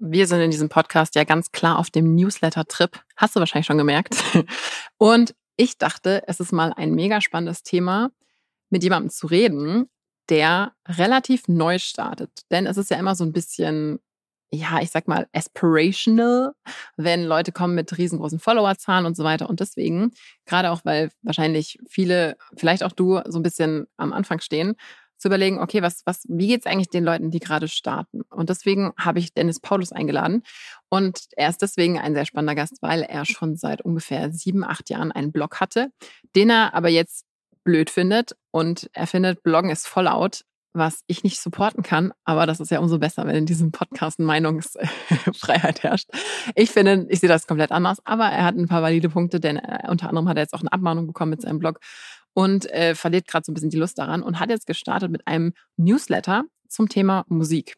wir sind in diesem Podcast ja ganz klar auf dem Newsletter-Trip. Hast du wahrscheinlich schon gemerkt. Und ich dachte, es ist mal ein mega spannendes Thema, mit jemandem zu reden, der relativ neu startet. Denn es ist ja immer so ein bisschen, ja, ich sag mal, aspirational, wenn Leute kommen mit riesengroßen Followerzahlen und so weiter. Und deswegen, gerade auch, weil wahrscheinlich viele, vielleicht auch du, so ein bisschen am Anfang stehen, zu überlegen, okay, was, was, wie geht's eigentlich den Leuten, die gerade starten? Und deswegen habe ich Dennis Paulus eingeladen. Und er ist deswegen ein sehr spannender Gast, weil er schon seit ungefähr sieben, acht Jahren einen Blog hatte, den er aber jetzt blöd findet. Und er findet, Bloggen ist voll out, was ich nicht supporten kann. Aber das ist ja umso besser, wenn in diesem Podcast Meinungsfreiheit herrscht. Ich finde, ich sehe das komplett anders. Aber er hat ein paar valide Punkte, denn äh, unter anderem hat er jetzt auch eine Abmahnung bekommen mit seinem Blog und äh, verliert gerade so ein bisschen die Lust daran und hat jetzt gestartet mit einem Newsletter zum Thema Musik.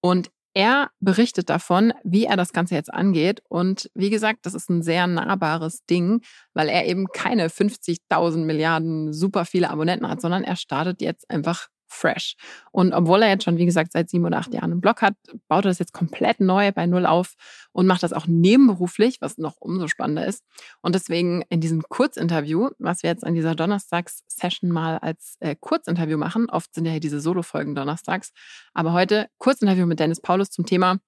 Und er berichtet davon, wie er das Ganze jetzt angeht. Und wie gesagt, das ist ein sehr nahbares Ding, weil er eben keine 50.000 Milliarden super viele Abonnenten hat, sondern er startet jetzt einfach fresh. Und obwohl er jetzt schon, wie gesagt, seit sieben oder acht Jahren einen Blog hat, baut er das jetzt komplett neu bei Null auf und macht das auch nebenberuflich, was noch umso spannender ist. Und deswegen in diesem Kurzinterview, was wir jetzt an dieser Donnerstags-Session mal als äh, Kurzinterview machen, oft sind ja hier diese Solo-Folgen donnerstags, aber heute Kurzinterview mit Dennis Paulus zum Thema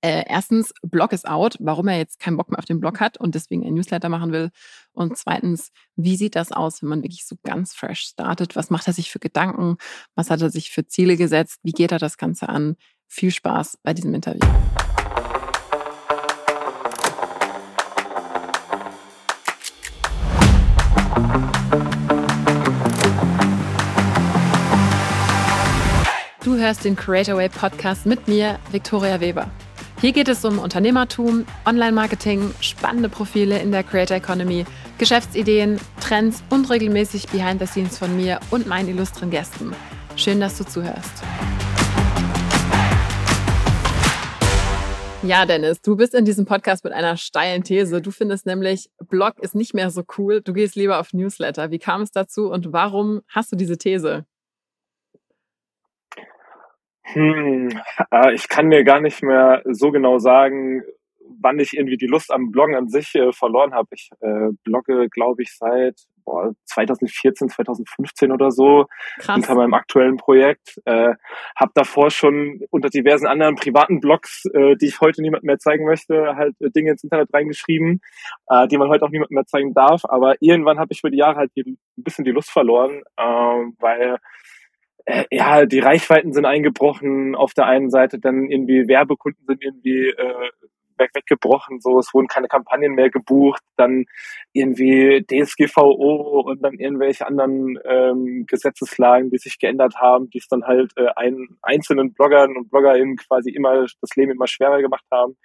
äh, erstens, Blog ist out, warum er jetzt keinen Bock mehr auf den Blog hat und deswegen ein Newsletter machen will. Und zweitens, wie sieht das aus, wenn man wirklich so ganz fresh startet? Was macht er sich für Gedanken? Was hat er sich für Ziele gesetzt? Wie geht er das Ganze an? Viel Spaß bei diesem Interview. Du hörst den Creator Way Podcast mit mir, Viktoria Weber. Hier geht es um Unternehmertum, Online-Marketing, spannende Profile in der Creator Economy, Geschäftsideen, Trends und regelmäßig Behind the Scenes von mir und meinen illustren Gästen. Schön, dass du zuhörst. Ja, Dennis, du bist in diesem Podcast mit einer steilen These. Du findest nämlich, Blog ist nicht mehr so cool. Du gehst lieber auf Newsletter. Wie kam es dazu und warum hast du diese These? Hm, äh, ich kann mir gar nicht mehr so genau sagen, wann ich irgendwie die Lust am Bloggen an sich äh, verloren habe. Ich äh, blogge, glaube ich, seit boah, 2014, 2015 oder so Krass. unter meinem aktuellen Projekt. Äh, habe davor schon unter diversen anderen privaten Blogs, äh, die ich heute niemandem mehr zeigen möchte, halt Dinge ins Internet reingeschrieben, äh, die man heute auch niemandem mehr zeigen darf. Aber irgendwann habe ich über die Jahre halt die, ein bisschen die Lust verloren, äh, weil ja, die Reichweiten sind eingebrochen auf der einen Seite, dann irgendwie Werbekunden sind irgendwie äh, weg, weggebrochen, so, es wurden keine Kampagnen mehr gebucht, dann irgendwie DSGVO und dann irgendwelche anderen ähm, Gesetzeslagen, die sich geändert haben, die es dann halt äh, ein, einzelnen Bloggern und BloggerInnen quasi immer das Leben immer schwerer gemacht haben.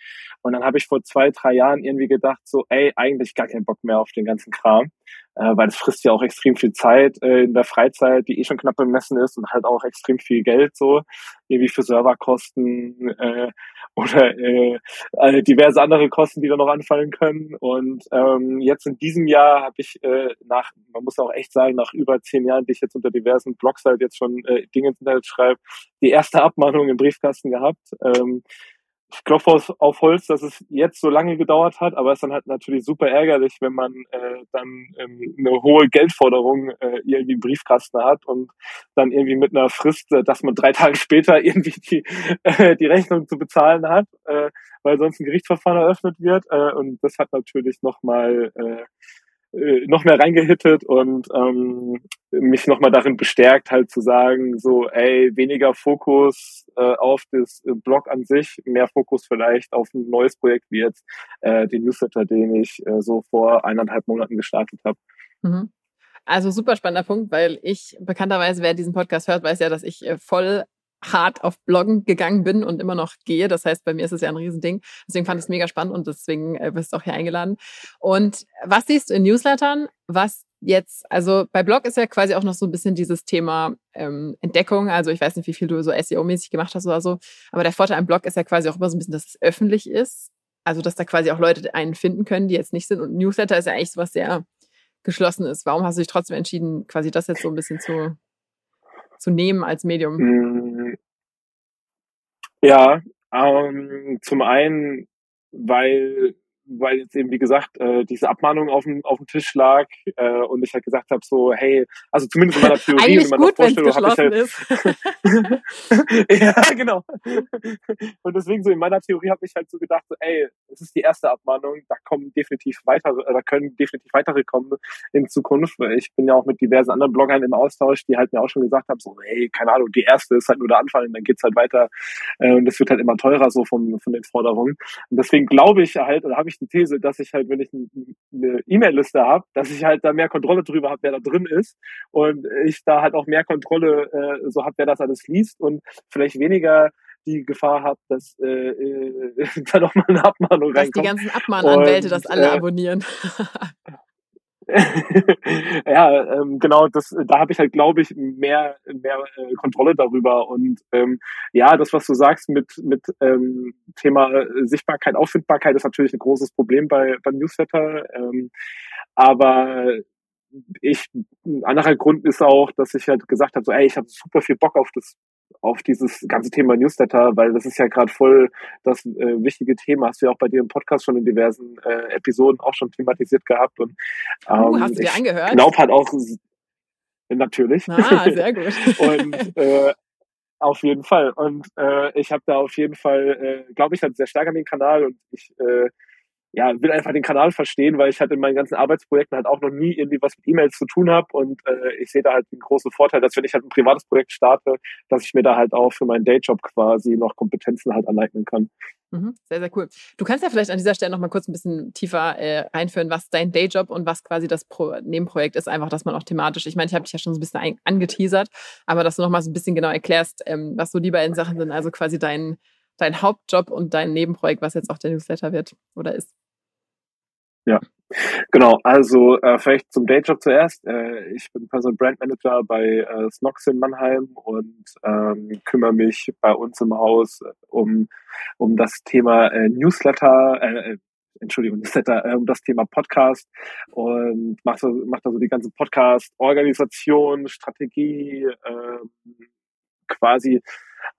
Und dann habe ich vor zwei, drei Jahren irgendwie gedacht, so, ey, eigentlich gar keinen Bock mehr auf den ganzen Kram äh, weil es frisst ja auch extrem viel Zeit äh, in der Freizeit, die eh schon knapp bemessen ist und halt auch extrem viel Geld so, irgendwie für Serverkosten äh, oder äh, äh, diverse andere Kosten, die da noch anfallen können. Und ähm, jetzt in diesem Jahr habe ich äh, nach, man muss auch echt sagen, nach über zehn Jahren, die ich jetzt unter diversen Blogs halt jetzt schon äh, Dinge ins Internet schreibe, die erste Abmahnung im Briefkasten gehabt. Ähm, ich klopfe auf, auf Holz, dass es jetzt so lange gedauert hat, aber es ist dann halt natürlich super ärgerlich, wenn man äh, dann ähm, eine hohe Geldforderung äh, irgendwie im Briefkasten hat und dann irgendwie mit einer Frist, äh, dass man drei Tage später irgendwie die, äh, die Rechnung zu bezahlen hat, äh, weil sonst ein Gerichtsverfahren eröffnet wird. Äh, und das hat natürlich nochmal äh, noch mehr reingehittet und ähm, mich nochmal darin bestärkt, halt zu sagen, so, ey, weniger Fokus äh, auf das äh, Blog an sich, mehr Fokus vielleicht auf ein neues Projekt wie jetzt äh, den Newsletter, den ich äh, so vor eineinhalb Monaten gestartet habe. Mhm. Also super spannender Punkt, weil ich bekannterweise, wer diesen Podcast hört, weiß ja, dass ich äh, voll hart auf Bloggen gegangen bin und immer noch gehe. Das heißt, bei mir ist es ja ein Riesending. Deswegen fand ich es mega spannend und deswegen äh, bist du auch hier eingeladen. Und was siehst du in Newslettern, was jetzt, also bei Blog ist ja quasi auch noch so ein bisschen dieses Thema ähm, Entdeckung. Also ich weiß nicht, wie viel du so SEO-mäßig gemacht hast oder so, aber der Vorteil am Blog ist ja quasi auch immer so ein bisschen, dass es öffentlich ist. Also dass da quasi auch Leute einen finden können, die jetzt nicht sind. Und Newsletter ist ja eigentlich sowas sehr geschlossen ist. Warum hast du dich trotzdem entschieden, quasi das jetzt so ein bisschen zu zu nehmen als Medium? Mm. Ja, Ähm, zum einen, weil weil jetzt eben, wie gesagt, äh, diese Abmahnung auf dem, auf dem Tisch lag äh, und ich halt gesagt habe, so, hey, also zumindest in meiner Theorie und in meiner gut, Vorstellung habe ich halt. ja, genau. Und deswegen so in meiner Theorie habe ich halt so gedacht, so, ey, es ist die erste Abmahnung, da kommen definitiv weitere, äh, da können definitiv weitere kommen in Zukunft. Ich bin ja auch mit diversen anderen Bloggern im Austausch, die halt mir auch schon gesagt haben, so, hey, keine Ahnung, die erste ist halt nur der Anfang und dann geht's halt weiter. Äh, und das wird halt immer teurer so vom, von den Forderungen. Und deswegen glaube ich halt, oder habe ich die These, dass ich halt, wenn ich eine E-Mail-Liste habe, dass ich halt da mehr Kontrolle drüber habe, wer da drin ist und ich da halt auch mehr Kontrolle äh, so habe, wer das alles liest und vielleicht weniger die Gefahr habe, dass äh, äh, da nochmal eine Abmahnung dass reinkommt. Dass die ganzen Abmahnanwälte das alle äh, abonnieren. ja, ähm, genau, das, da habe ich halt, glaube ich, mehr, mehr äh, Kontrolle darüber. Und ähm, ja, das, was du sagst mit, mit ähm, Thema Sichtbarkeit, Auffindbarkeit, ist natürlich ein großes Problem bei, beim Newsletter. Ähm, aber ich, ein anderer Grund ist auch, dass ich halt gesagt habe, so, ey, ich habe super viel Bock auf das auf dieses ganze Thema Newsletter, weil das ist ja gerade voll das äh, wichtige Thema. Hast du ja auch bei dir im Podcast schon in diversen äh, Episoden auch schon thematisiert gehabt. Und, ähm, uh, hast du dir angehört? Ich glaube halt auch, natürlich. Ah, sehr gut. und äh, auf jeden Fall. Und äh, ich habe da auf jeden Fall, äh, glaube ich, halt sehr stark an den Kanal und ich äh, ja, will einfach den Kanal verstehen, weil ich halt in meinen ganzen Arbeitsprojekten halt auch noch nie irgendwie was mit E-Mails zu tun habe und äh, ich sehe da halt einen großen Vorteil, dass wenn ich halt ein privates Projekt starte, dass ich mir da halt auch für meinen Dayjob quasi noch Kompetenzen halt aneignen kann. Mhm, sehr, sehr cool. Du kannst ja vielleicht an dieser Stelle noch mal kurz ein bisschen tiefer äh, einführen, was dein Dayjob und was quasi das Pro Nebenprojekt ist, einfach, dass man auch thematisch, ich meine, ich habe dich ja schon so ein bisschen angeteasert, aber dass du noch mal so ein bisschen genau erklärst, ähm, was so die beiden Sachen sind, also quasi dein, dein Hauptjob und dein Nebenprojekt, was jetzt auch der Newsletter wird oder ist. Ja, genau. Also äh, vielleicht zum Dayjob zuerst. Äh, ich bin Personal Brand Manager bei äh, Snox in Mannheim und ähm, kümmere mich bei uns im Haus um um das Thema äh, Newsletter. Äh, Entschuldigung, Newsletter, äh, um das Thema Podcast und macht so, macht da so die ganze Podcast-Organisation, Strategie, äh, quasi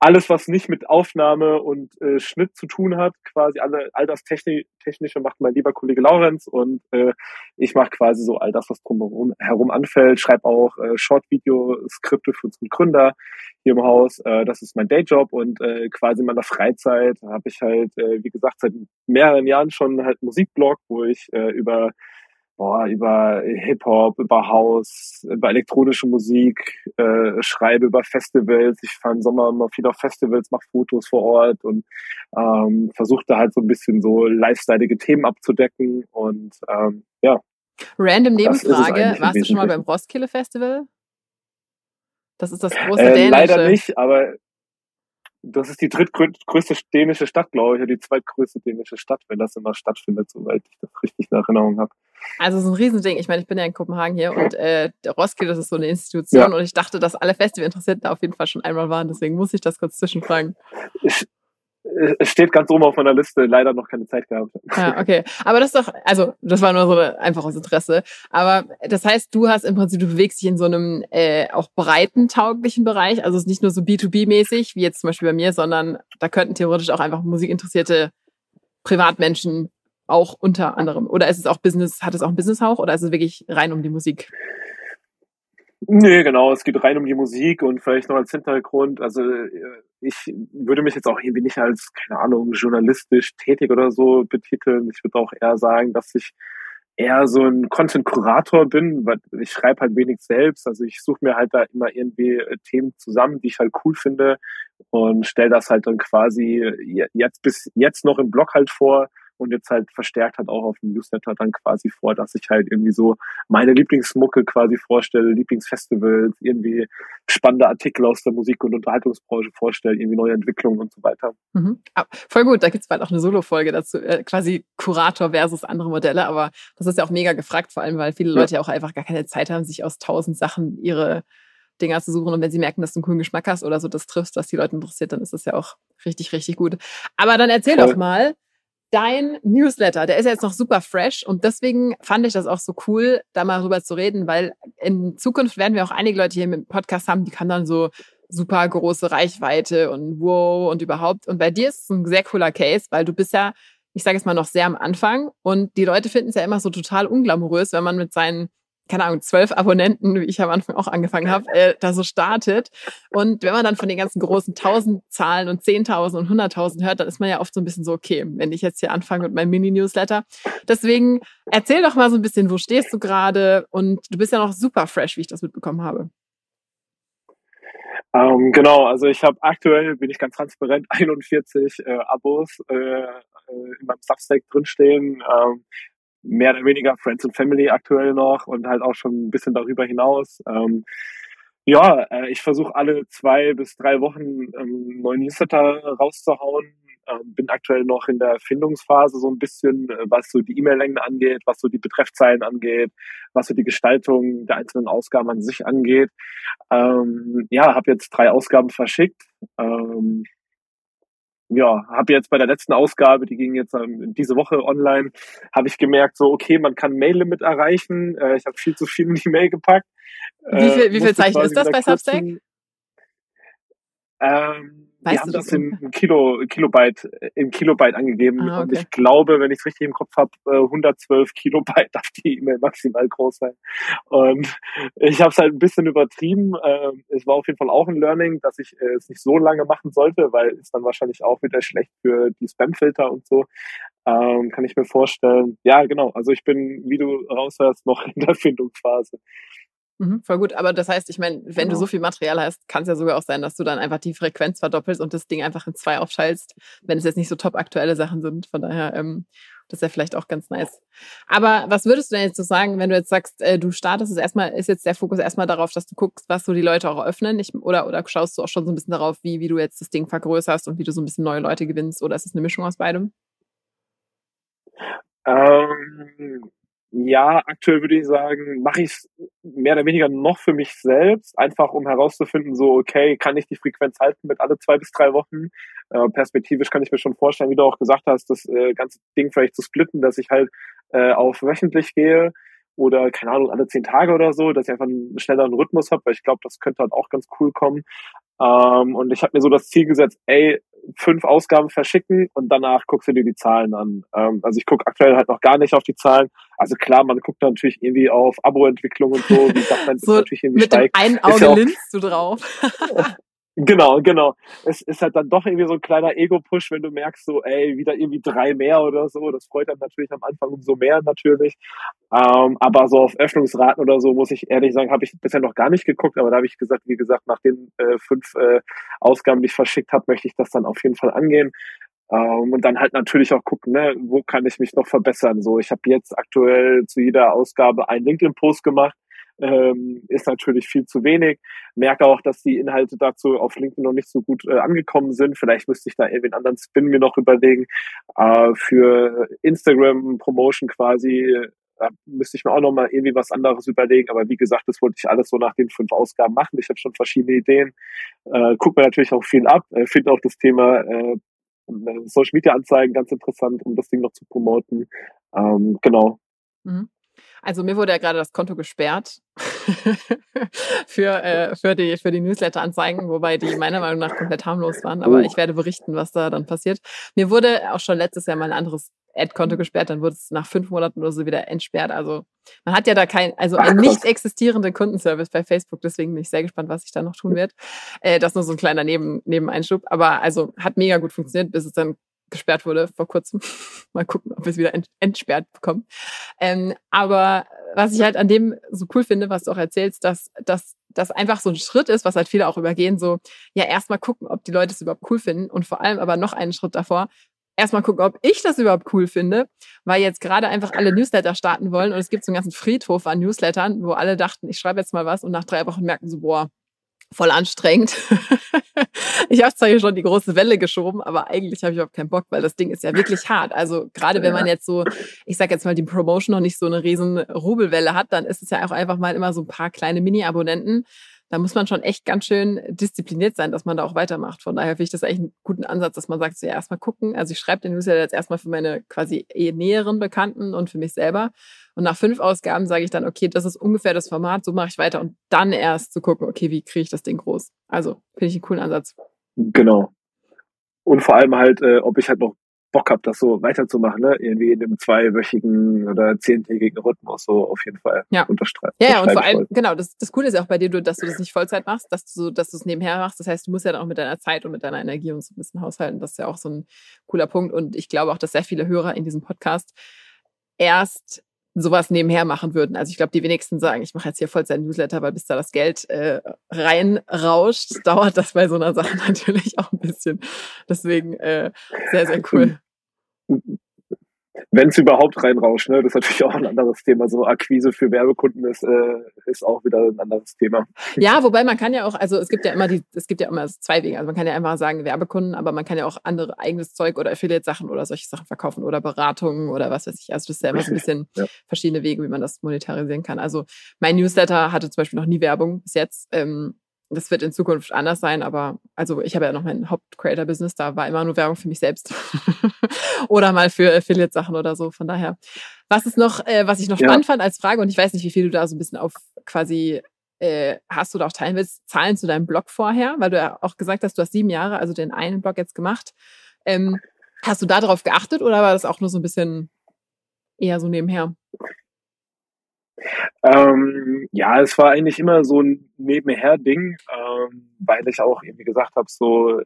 alles, was nicht mit Aufnahme und äh, Schnitt zu tun hat, quasi alle, all das Techni Technische macht mein lieber Kollege Laurenz und äh, ich mache quasi so all das, was drumherum herum anfällt, schreibe auch äh, Short-Video-Skripte für unseren Gründer hier im Haus. Äh, das ist mein Dayjob und äh, quasi in meiner Freizeit habe ich halt, äh, wie gesagt, seit mehreren Jahren schon halt Musikblog, wo ich äh, über boah, über Hip-Hop, über House, über elektronische Musik, äh, schreibe über Festivals. Ich fahre im Sommer immer viel auf Festivals, mache Fotos vor Ort und ähm, versuche da halt so ein bisschen so lifestyleige Themen abzudecken und ähm, ja. Random Nebenfrage, warst du schon mal beim Roskilde Festival? Das ist das große äh, dänische. Leider nicht, aber das ist die drittgrößte dänische Stadt, glaube ich, oder die zweitgrößte dänische Stadt, wenn das immer stattfindet, soweit ich das richtig in Erinnerung habe. Also so ein Riesending. Ich meine, ich bin ja in Kopenhagen hier und äh, der Roskilde, das ist so eine Institution ja. und ich dachte, dass alle Festivalinteressierten da auf jeden Fall schon einmal waren. Deswegen muss ich das kurz zwischenfragen. Es steht ganz oben auf meiner Liste, leider noch keine Zeit gehabt. Ja, okay. Aber das ist doch, also das war nur so einfach aus Interesse. Aber das heißt, du hast im Prinzip, du bewegst dich in so einem äh, auch breiten tauglichen Bereich. Also es ist nicht nur so B2B-mäßig, wie jetzt zum Beispiel bei mir, sondern da könnten theoretisch auch einfach musikinteressierte Privatmenschen auch unter anderem? Oder ist es auch Business, hat es auch einen Business-Hauch oder ist es wirklich rein um die Musik? Nee, genau, es geht rein um die Musik und vielleicht noch als Hintergrund. Also äh, ich würde mich jetzt auch irgendwie nicht als, keine Ahnung, journalistisch tätig oder so betiteln. Ich würde auch eher sagen, dass ich eher so ein Content-Kurator bin, weil ich schreibe halt wenig selbst. Also ich suche mir halt da immer irgendwie äh, Themen zusammen, die ich halt cool finde und stelle das halt dann quasi jetzt bis jetzt noch im Blog halt vor und jetzt halt verstärkt hat auch auf dem Newsletter dann quasi vor, dass ich halt irgendwie so meine Lieblingsmucke quasi vorstelle, Lieblingsfestivals, irgendwie spannende Artikel aus der Musik- und Unterhaltungsbranche vorstelle, irgendwie neue Entwicklungen und so weiter. Mhm. Ah, voll gut, da gibt's bald auch eine Solo-Folge dazu, äh, quasi Kurator versus andere Modelle, aber das ist ja auch mega gefragt, vor allem, weil viele ja. Leute ja auch einfach gar keine Zeit haben, sich aus tausend Sachen ihre Dinger zu suchen. Und wenn sie merken, dass du einen coolen Geschmack hast oder so das triffst, was die Leute interessiert, dann ist das ja auch richtig, richtig gut. Aber dann erzähl Voll. doch mal, dein Newsletter, der ist ja jetzt noch super fresh und deswegen fand ich das auch so cool, da mal drüber zu reden, weil in Zukunft werden wir auch einige Leute hier im Podcast haben, die kann dann so super große Reichweite und wow und überhaupt. Und bei dir ist es ein sehr cooler Case, weil du bist ja, ich sage es mal noch sehr am Anfang und die Leute finden es ja immer so total unglamourös, wenn man mit seinen keine Ahnung, zwölf Abonnenten, wie ich am Anfang auch angefangen habe, äh, da so startet. Und wenn man dann von den ganzen großen tausend Zahlen und zehntausend und hunderttausend hört, dann ist man ja oft so ein bisschen so, okay, wenn ich jetzt hier anfange mit meinem Mini-Newsletter. Deswegen erzähl doch mal so ein bisschen, wo stehst du gerade? Und du bist ja noch super fresh, wie ich das mitbekommen habe. Ähm, genau, also ich habe aktuell, bin ich ganz transparent, 41 äh, Abos äh, äh, in meinem Substack drinstehen. Ähm, mehr oder weniger Friends and Family aktuell noch und halt auch schon ein bisschen darüber hinaus. Ähm, ja, äh, ich versuche alle zwei bis drei Wochen ähm, neuen Newsletter rauszuhauen. Ähm, bin aktuell noch in der Findungsphase so ein bisschen, äh, was so die E-Mail-Längen angeht, was so die Betreffzeilen angeht, was so die Gestaltung der einzelnen Ausgaben an sich angeht. Ähm, ja, habe jetzt drei Ausgaben verschickt. Ähm, ja, habe jetzt bei der letzten Ausgabe, die ging jetzt ähm, diese Woche online, habe ich gemerkt, so okay, man kann Mail-Limit erreichen. Äh, ich habe viel zu viel in die Mail gepackt. Wie viel, wie viel Zeichen ist das bei Substack? Ähm, Weißt wir haben das in Kilo, Kilobyte, in Kilobyte angegeben. Ah, okay. Und ich glaube, wenn ich es richtig im Kopf habe, 112 Kilobyte darf die E-Mail maximal groß sein. Und ich habe es halt ein bisschen übertrieben. Ähm, es war auf jeden Fall auch ein Learning, dass ich äh, es nicht so lange machen sollte, weil es dann wahrscheinlich auch wieder schlecht für die Spamfilter und so. Ähm, kann ich mir vorstellen. Ja, genau. Also ich bin, wie du raushörst, noch in der Findungsphase. Mhm, voll gut. Aber das heißt, ich meine, wenn genau. du so viel Material hast, kann es ja sogar auch sein, dass du dann einfach die Frequenz verdoppelst und das Ding einfach in zwei aufschaltest, wenn es jetzt nicht so top aktuelle Sachen sind. Von daher, ähm, das wäre vielleicht auch ganz nice. Aber was würdest du denn jetzt so sagen, wenn du jetzt sagst, äh, du startest es erstmal, ist jetzt der Fokus erstmal darauf, dass du guckst, was so die Leute auch öffnen? Ich, oder, oder schaust du auch schon so ein bisschen darauf, wie, wie du jetzt das Ding vergrößerst und wie du so ein bisschen neue Leute gewinnst? Oder ist es eine Mischung aus beidem? Ähm, ja, aktuell würde ich sagen, mache ich es mehr oder weniger noch für mich selbst, einfach um herauszufinden, so, okay, kann ich die Frequenz halten mit alle zwei bis drei Wochen? Äh, perspektivisch kann ich mir schon vorstellen, wie du auch gesagt hast, das äh, ganze Ding vielleicht zu splitten, dass ich halt äh, auf wöchentlich gehe oder, keine Ahnung, alle zehn Tage oder so, dass ich einfach einen schnelleren Rhythmus habe, weil ich glaube, das könnte halt auch ganz cool kommen. Ähm, und ich habe mir so das Ziel gesetzt, ey, fünf Ausgaben verschicken und danach guckst du dir die Zahlen an. Ähm, also ich gucke aktuell halt noch gar nicht auf die Zahlen. Also klar, man guckt natürlich irgendwie auf Abo-Entwicklung und so, wie das dann so natürlich irgendwie mit steigt. Dem einen Auge ja linst du drauf. Genau, genau. Es ist halt dann doch irgendwie so ein kleiner Ego-Push, wenn du merkst, so, ey, wieder irgendwie drei mehr oder so. Das freut dann natürlich am Anfang umso mehr natürlich. Ähm, aber so auf Öffnungsraten oder so, muss ich ehrlich sagen, habe ich bisher noch gar nicht geguckt. Aber da habe ich gesagt, wie gesagt, nach den äh, fünf äh, Ausgaben, die ich verschickt habe, möchte ich das dann auf jeden Fall angehen. Ähm, und dann halt natürlich auch gucken, ne, wo kann ich mich noch verbessern. So, ich habe jetzt aktuell zu jeder Ausgabe einen LinkedIn-Post gemacht ähm, ist natürlich viel zu wenig. Merke auch, dass die Inhalte dazu auf LinkedIn noch nicht so gut äh, angekommen sind. Vielleicht müsste ich da irgendwie einen anderen Spin mir noch überlegen. Äh, für Instagram Promotion quasi da müsste ich mir auch noch mal irgendwie was anderes überlegen. Aber wie gesagt, das wollte ich alles so nach den fünf Ausgaben machen. Ich habe schon verschiedene Ideen. Äh, guck mir natürlich auch viel ab. Äh, Finde auch das Thema äh, Social Media Anzeigen ganz interessant, um das Ding noch zu promoten. Ähm, genau. Mhm. Also mir wurde ja gerade das Konto gesperrt für, äh, für die, für die Newsletter-Anzeigen, wobei die meiner Meinung nach komplett harmlos waren. Aber oh. ich werde berichten, was da dann passiert. Mir wurde auch schon letztes Jahr mal ein anderes Ad-Konto gesperrt, dann wurde es nach fünf Monaten oder so wieder entsperrt. Also man hat ja da kein, also einen nicht existierenden Kundenservice bei Facebook, deswegen bin ich sehr gespannt, was sich da noch tun wird. Äh, das ist nur so ein kleiner Neben, Nebeneinschub, aber also hat mega gut funktioniert, bis es dann gesperrt wurde vor kurzem. Mal gucken, ob wir es wieder entsperrt bekommen. Ähm, aber was ich halt an dem so cool finde, was du auch erzählst, dass, dass das einfach so ein Schritt ist, was halt viele auch übergehen, so, ja, erstmal gucken, ob die Leute es überhaupt cool finden und vor allem aber noch einen Schritt davor, erstmal gucken, ob ich das überhaupt cool finde, weil jetzt gerade einfach alle Newsletter starten wollen und es gibt so einen ganzen Friedhof an Newslettern, wo alle dachten, ich schreibe jetzt mal was und nach drei Wochen merken so, boah, voll anstrengend. ich habe zwar hier schon die große Welle geschoben, aber eigentlich habe ich überhaupt keinen Bock, weil das Ding ist ja wirklich hart. Also gerade wenn man jetzt so, ich sag jetzt mal, die Promotion noch nicht so eine riesen Rubelwelle hat, dann ist es ja auch einfach mal immer so ein paar kleine Mini-Abonnenten. Da muss man schon echt ganz schön diszipliniert sein, dass man da auch weitermacht. Von daher finde ich das eigentlich einen guten Ansatz, dass man sagt, so ja, erstmal gucken. Also ich schreibe den Newsletter jetzt erstmal für meine quasi eh näheren Bekannten und für mich selber. Und nach fünf Ausgaben sage ich dann, okay, das ist ungefähr das Format, so mache ich weiter und dann erst zu gucken, okay, wie kriege ich das Ding groß. Also finde ich einen coolen Ansatz. Genau. Und vor allem halt, äh, ob ich halt noch Bock habe, das so weiterzumachen, ne? Irgendwie in einem zweiwöchigen oder zehntägigen Rhythmus, so auf jeden Fall ja. unterstreichen. Ja, ja, und vor allem, genau, das, das Coole ist ja auch bei dir, dass du das nicht Vollzeit machst, dass du so, dass du es nebenher machst. Das heißt, du musst ja dann auch mit deiner Zeit und mit deiner Energie und so ein bisschen haushalten. Das ist ja auch so ein cooler Punkt. Und ich glaube auch, dass sehr viele Hörer in diesem Podcast erst sowas nebenher machen würden. Also ich glaube, die wenigsten sagen, ich mache jetzt hier Vollzeit Newsletter, weil bis da das Geld äh, reinrauscht, dauert das bei so einer Sache natürlich auch ein bisschen. Deswegen äh, sehr, sehr cool wenn es überhaupt reinrauscht, ne? das ist natürlich auch ein anderes Thema. So Akquise für Werbekunden ist, äh, ist auch wieder ein anderes Thema. Ja, wobei man kann ja auch, also es gibt ja immer die, es gibt ja immer zwei Wege. Also man kann ja einfach sagen Werbekunden, aber man kann ja auch andere eigenes Zeug oder Affiliate-Sachen oder solche Sachen verkaufen oder Beratungen oder was weiß ich. Also das ist ja immer so ein bisschen ja. verschiedene Wege, wie man das monetarisieren kann. Also mein Newsletter hatte zum Beispiel noch nie Werbung bis jetzt. Ähm, das wird in Zukunft anders sein, aber also ich habe ja noch mein Haupt-Creator-Business, da war immer nur Werbung für mich selbst oder mal für Affiliate-Sachen oder so. Von daher, was ist noch, äh, was ich noch spannend ja. fand als Frage und ich weiß nicht, wie viel du da so ein bisschen auf quasi äh, hast du da auch teilen willst, Zahlen zu deinem Blog vorher, weil du ja auch gesagt hast, du hast sieben Jahre, also den einen Blog jetzt gemacht. Ähm, hast du da drauf geachtet oder war das auch nur so ein bisschen eher so nebenher? Ähm, ja, es war eigentlich immer so ein Nebenher-Ding, ähm, weil ich auch irgendwie gesagt habe, so,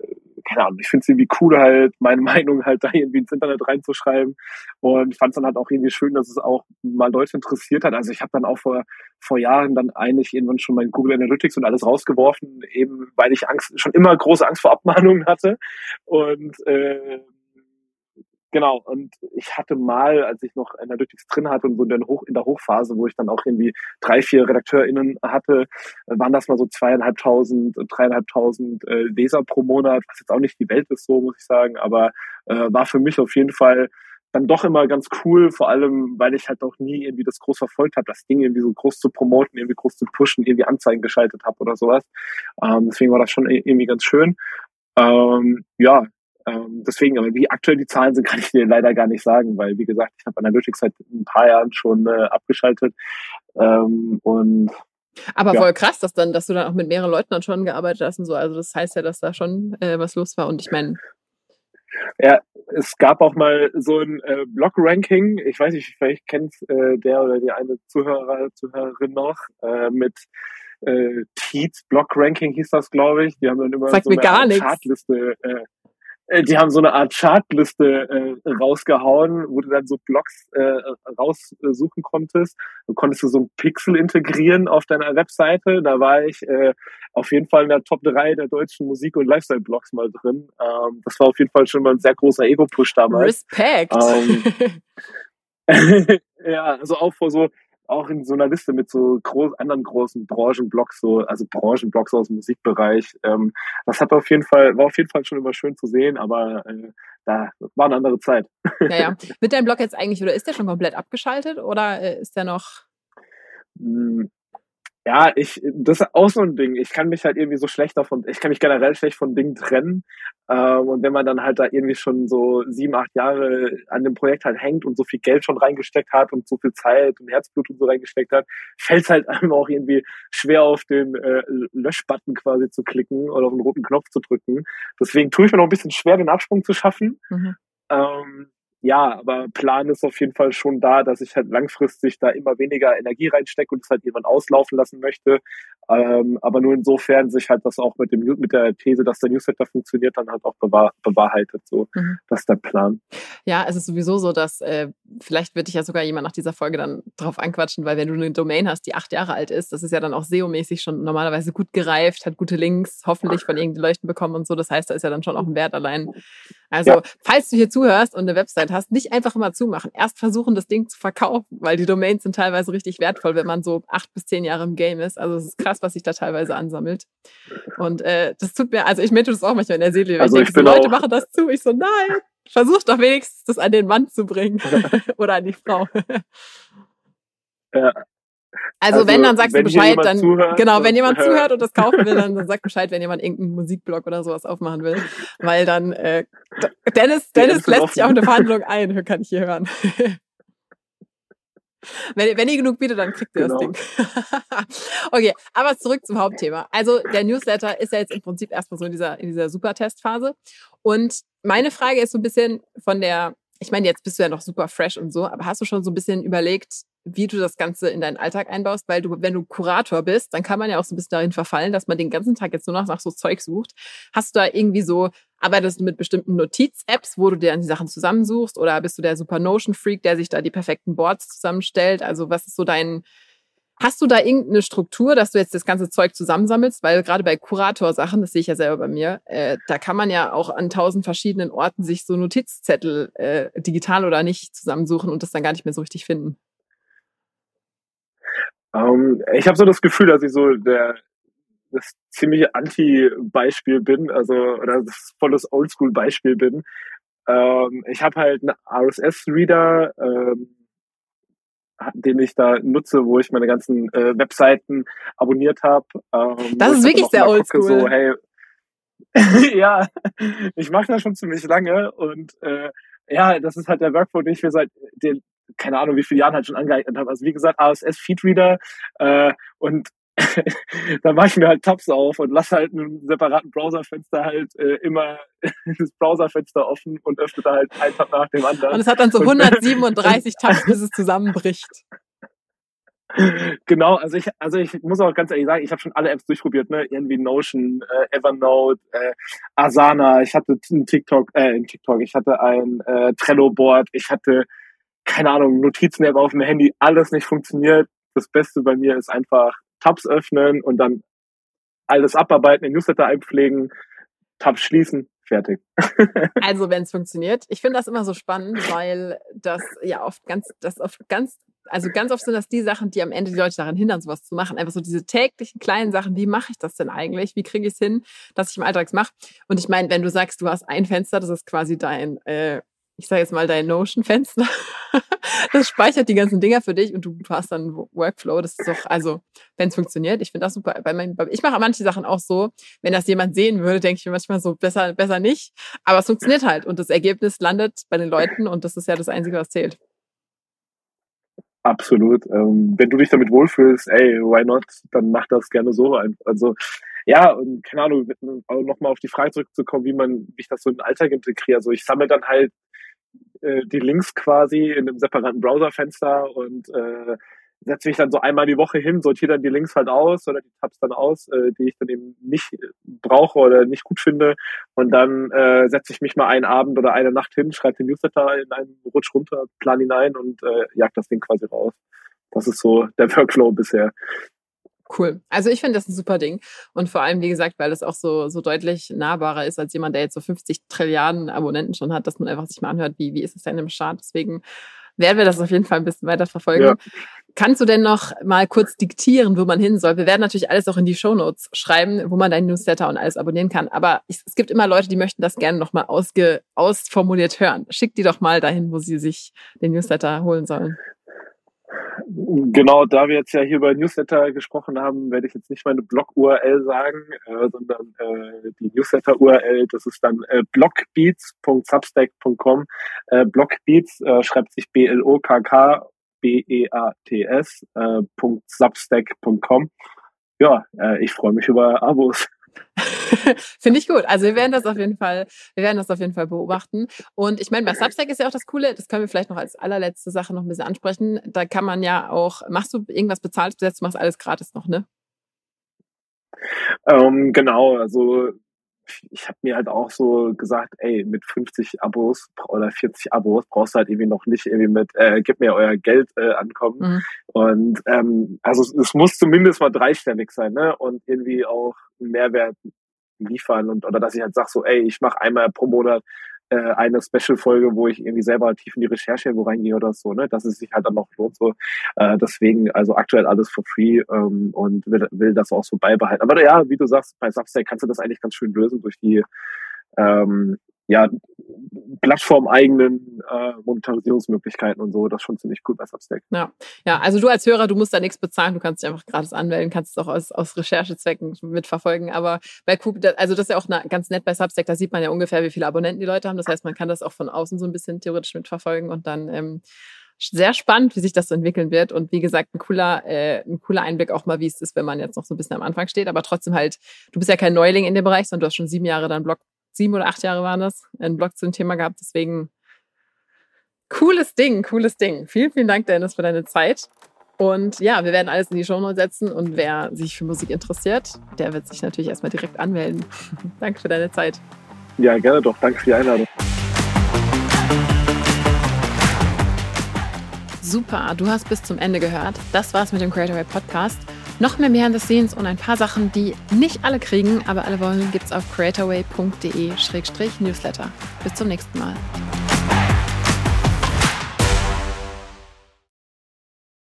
keine Ahnung, ich finde es irgendwie cool, halt meine Meinung halt da irgendwie ins Internet reinzuschreiben und fand es dann halt auch irgendwie schön, dass es auch mal Leute interessiert hat. Also ich habe dann auch vor, vor Jahren dann eigentlich irgendwann schon mein Google Analytics und alles rausgeworfen, eben weil ich Angst, schon immer große Angst vor Abmahnungen hatte und äh, Genau, und ich hatte mal, als ich noch Analytics drin hatte und so in Hoch, in der Hochphase, wo ich dann auch irgendwie drei, vier RedakteurInnen hatte, waren das mal so zweieinhalbtausend, dreieinhalbtausend äh, Leser pro Monat, was jetzt auch nicht die Welt ist, so muss ich sagen, aber äh, war für mich auf jeden Fall dann doch immer ganz cool, vor allem, weil ich halt auch nie irgendwie das groß verfolgt habe, das Ding irgendwie so groß zu promoten, irgendwie groß zu pushen, irgendwie Anzeigen geschaltet habe oder sowas. Ähm, deswegen war das schon irgendwie ganz schön. Ähm, ja, ähm, deswegen, aber wie aktuell die Zahlen sind, kann ich dir leider gar nicht sagen, weil, wie gesagt, ich habe Analytics seit ein paar Jahren schon äh, abgeschaltet. Ähm, und aber ja. voll krass, dass dann, dass du dann auch mit mehreren Leuten dann schon gearbeitet hast und so. Also das heißt ja, dass da schon äh, was los war. Und ich meine. Ja, es gab auch mal so ein äh, Blog-Ranking. Ich weiß nicht, vielleicht kennt äh, der oder die eine Zuhörer, Zuhörerin noch äh, mit äh, Teats Blog Ranking hieß das, glaube ich. Die haben dann immer Sagt so eine Chartliste äh, die haben so eine Art Chartliste äh, rausgehauen, wo du dann so Blogs äh, raussuchen konntest. Du konntest du so ein Pixel integrieren auf deiner Webseite. Da war ich äh, auf jeden Fall in der Top 3 der deutschen Musik- und Lifestyle-Blogs mal drin. Ähm, das war auf jeden Fall schon mal ein sehr großer Ego-Push damals. Respekt! Ähm, ja, also auch vor so auch in so einer Liste mit so groß, anderen großen Branchenblocks, so, also Branchenblocks aus dem Musikbereich. Ähm, das hat auf jeden Fall, war auf jeden Fall schon immer schön zu sehen, aber äh, da war eine andere Zeit. Naja, wird dein Blog jetzt eigentlich, oder ist der schon komplett abgeschaltet oder äh, ist der noch? Ja, ich, das ist auch so ein Ding. Ich kann mich halt irgendwie so schlecht davon, ich kann mich generell schlecht von Dingen trennen. Ähm, und wenn man dann halt da irgendwie schon so sieben, acht Jahre an dem Projekt halt hängt und so viel Geld schon reingesteckt hat und so viel Zeit und Herzblut und so reingesteckt hat, fällt es halt einem auch irgendwie schwer auf den äh, Löschbutton quasi zu klicken oder auf den roten Knopf zu drücken. Deswegen tue ich mir noch ein bisschen schwer, den Absprung zu schaffen. Mhm. Ähm, ja, aber Plan ist auf jeden Fall schon da, dass ich halt langfristig da immer weniger Energie reinstecke und es halt jemand auslaufen lassen möchte. Ähm, aber nur insofern sich halt das auch mit dem mit der These, dass der Newsletter funktioniert, dann halt auch bewahr, bewahrheitet. So, mhm. das ist der Plan. Ja, es ist sowieso so, dass äh, vielleicht wird dich ja sogar jemand nach dieser Folge dann drauf anquatschen, weil wenn du eine Domain hast, die acht Jahre alt ist, das ist ja dann auch SEO-mäßig schon normalerweise gut gereift, hat gute Links, hoffentlich von irgendeinen Leuchten bekommen und so. Das heißt, da ist ja dann schon auch ein Wert allein. Also, ja. falls du hier zuhörst und eine Website hast, nicht einfach immer zumachen. Erst versuchen, das Ding zu verkaufen, weil die Domains sind teilweise richtig wertvoll, wenn man so acht bis zehn Jahre im Game ist. Also, es ist krass, was sich da teilweise ansammelt. Und äh, das tut mir, also ich möchte das auch manchmal in der Seele. Also ich, ich denke, so, Leute machen das zu. Ich so, nein, versuch doch wenigstens das an den Mann zu bringen oder an die Frau. Ja. Also, also wenn, dann sagst du Bescheid, dann zuhört, genau, wenn jemand zuhört und das kaufen will, dann, dann sag Bescheid, wenn jemand irgendeinen Musikblog oder sowas aufmachen will. Weil dann äh, Dennis, Dennis lässt sich auch eine Verhandlung ein, kann ich hier hören. Wenn, wenn ihr genug bietet, dann kriegt ihr genau. das Ding. okay, aber zurück zum Hauptthema. Also der Newsletter ist ja jetzt im Prinzip erstmal so in dieser, in dieser Supertestphase. Und meine Frage ist so ein bisschen von der, ich meine, jetzt bist du ja noch super fresh und so, aber hast du schon so ein bisschen überlegt, wie du das Ganze in deinen Alltag einbaust, weil du, wenn du Kurator bist, dann kann man ja auch so ein bisschen darin verfallen, dass man den ganzen Tag jetzt nur noch nach so Zeug sucht. Hast du da irgendwie so, arbeitest du mit bestimmten Notiz-Apps, wo du dir dann die Sachen zusammensuchst oder bist du der Super Notion-Freak, der sich da die perfekten Boards zusammenstellt? Also was ist so dein, Hast du da irgendeine Struktur, dass du jetzt das ganze Zeug zusammensammelst? Weil gerade bei Kurator-Sachen, das sehe ich ja selber bei mir, äh, da kann man ja auch an tausend verschiedenen Orten sich so Notizzettel, äh, digital oder nicht, zusammensuchen und das dann gar nicht mehr so richtig finden. Ähm, ich habe so das Gefühl, dass ich so der das ziemliche Anti-Beispiel bin, also oder das volles Oldschool-Beispiel bin. Ähm, ich habe halt einen RSS-Reader, ähm, den ich da nutze, wo ich meine ganzen äh, Webseiten abonniert habe. Ähm, das ist wirklich sehr oldschool. So, hey, ja, ich mache das schon ziemlich lange und äh, ja, das ist halt der Workflow, den ich mir seit den keine Ahnung, wie viele Jahren halt schon angeeignet habe. Also wie gesagt, ASS Feedreader äh, und da mache ich mir halt Tabs auf und lasse halt einen separaten Browserfenster halt äh, immer das Browserfenster offen und öffne da halt ein Tab nach dem anderen. Und es hat dann so 137 Tabs, bis es zusammenbricht. Genau, also ich, also ich muss auch ganz ehrlich sagen, ich habe schon alle Apps durchprobiert, ne? Irgendwie Notion, äh, Evernote, äh, Asana, ich hatte ein TikTok, äh, ein TikTok, ich hatte ein äh, Trello-Board, ich hatte keine Ahnung, Notizen-App auf dem Handy, alles nicht funktioniert. Das Beste bei mir ist einfach Tabs öffnen und dann alles abarbeiten, in Newsletter einpflegen, Tabs schließen, fertig. also wenn es funktioniert. Ich finde das immer so spannend, weil das ja oft ganz, das oft ganz, also ganz oft sind das die Sachen, die am Ende die Leute daran hindern, sowas zu machen. Einfach so diese täglichen kleinen Sachen, wie mache ich das denn eigentlich? Wie kriege ich es hin, dass ich im Alltag mache? Und ich meine, wenn du sagst, du hast ein Fenster, das ist quasi dein äh, ich sage jetzt mal dein Notion-Fenster. das speichert die ganzen Dinger für dich und du hast dann Workflow. Das ist doch, also, wenn es funktioniert, ich finde das super. Bei mein, ich mache manche Sachen auch so, wenn das jemand sehen würde, denke ich mir manchmal so, besser, besser nicht. Aber es funktioniert halt und das Ergebnis landet bei den Leuten und das ist ja das Einzige, was zählt. Absolut. Ähm, wenn du dich damit wohlfühlst, ey, why not, dann mach das gerne so. Also ja, und keine Ahnung, nochmal auf die Frage zurückzukommen, wie man, wie ich das so in den Alltag integriere. Also ich sammle dann halt äh, die Links quasi in einem separaten Browserfenster und äh, setze mich dann so einmal die Woche hin, sortiere dann die Links halt aus oder die Tabs dann aus, äh, die ich dann eben nicht brauche oder nicht gut finde. Und dann äh, setze ich mich mal einen Abend oder eine Nacht hin, schreibe den Newsletter in einen Rutsch runter, plan ihn ein und äh, jag das Ding quasi raus. Das ist so der Workflow bisher. Cool. Also ich finde das ein super Ding. Und vor allem, wie gesagt, weil es auch so, so deutlich nahbarer ist als jemand, der jetzt so 50 Trilliarden Abonnenten schon hat, dass man einfach sich mal anhört, wie, wie ist es denn im Start. Deswegen werden wir das auf jeden Fall ein bisschen weiter verfolgen. Ja. Kannst du denn noch mal kurz diktieren, wo man hin soll? Wir werden natürlich alles auch in die Show Notes schreiben, wo man deinen Newsletter und alles abonnieren kann. Aber es gibt immer Leute, die möchten das gerne noch mal ausge, ausformuliert hören. Schick die doch mal dahin, wo sie sich den Newsletter holen sollen. Genau, da wir jetzt ja hier über Newsletter gesprochen haben, werde ich jetzt nicht meine Blog-URL sagen, äh, sondern äh, die Newsletter-URL, das ist dann äh, blogbeats.substack.com. Äh, Blogbeats äh, schreibt sich B-L-O-K-K B-E-A-T-S äh. Ja, äh, ich freue mich über Abos. Finde ich gut. Also wir werden das auf jeden Fall, wir werden das auf jeden Fall beobachten. Und ich meine, bei Substack ist ja auch das Coole, das können wir vielleicht noch als allerletzte Sache noch ein bisschen ansprechen. Da kann man ja auch, machst du irgendwas bezahlt besetzt, du machst alles gratis noch, ne? Ähm, genau, also ich habe mir halt auch so gesagt, ey, mit 50 Abos oder 40 Abos brauchst du halt irgendwie noch nicht irgendwie mit, äh, gib mir euer Geld äh, ankommen. Mhm. Und ähm, also es muss zumindest mal dreistellig sein, ne? Und irgendwie auch einen Mehrwert liefern und oder dass ich halt sage so, ey, ich mache einmal pro Monat äh, eine Special-Folge, wo ich irgendwie selber tief in die Recherche wo reingehe oder so, ne, dass es sich halt dann noch lohnt. So. Äh, deswegen, also aktuell alles for free ähm, und will, will das auch so beibehalten. Aber ja, wie du sagst, bei Substack kannst du das eigentlich ganz schön lösen durch die ähm, ja, plattformeigenen äh, Monetarisierungsmöglichkeiten und so. Das ist schon ziemlich cool bei Substack. Ja. ja, also du als Hörer, du musst da nichts bezahlen, du kannst dich einfach gratis anmelden, kannst es auch aus, aus Recherchezwecken mitverfolgen. Aber bei Coop, also das ist ja auch ganz nett bei Substack, da sieht man ja ungefähr, wie viele Abonnenten die Leute haben. Das heißt, man kann das auch von außen so ein bisschen theoretisch mitverfolgen und dann ähm, sehr spannend, wie sich das so entwickeln wird. Und wie gesagt, ein cooler, äh, ein cooler Einblick auch mal, wie es ist, wenn man jetzt noch so ein bisschen am Anfang steht. Aber trotzdem halt, du bist ja kein Neuling in dem Bereich, sondern du hast schon sieben Jahre deinen Blog, sieben oder acht Jahre waren das, einen Blog zu dem Thema gehabt. Deswegen cooles Ding, cooles Ding. Vielen, vielen Dank, Dennis, für deine Zeit. Und ja, wir werden alles in die Show setzen und wer sich für Musik interessiert, der wird sich natürlich erstmal direkt anmelden. Danke für deine Zeit. Ja, gerne doch. Danke für die Einladung. Super, du hast bis zum Ende gehört. Das war's mit dem Creatorway Podcast. Noch mehr Behind the Scenes und ein paar Sachen, die nicht alle kriegen, aber alle wollen, gibt's auf creatorway.de-newsletter. Bis zum nächsten Mal.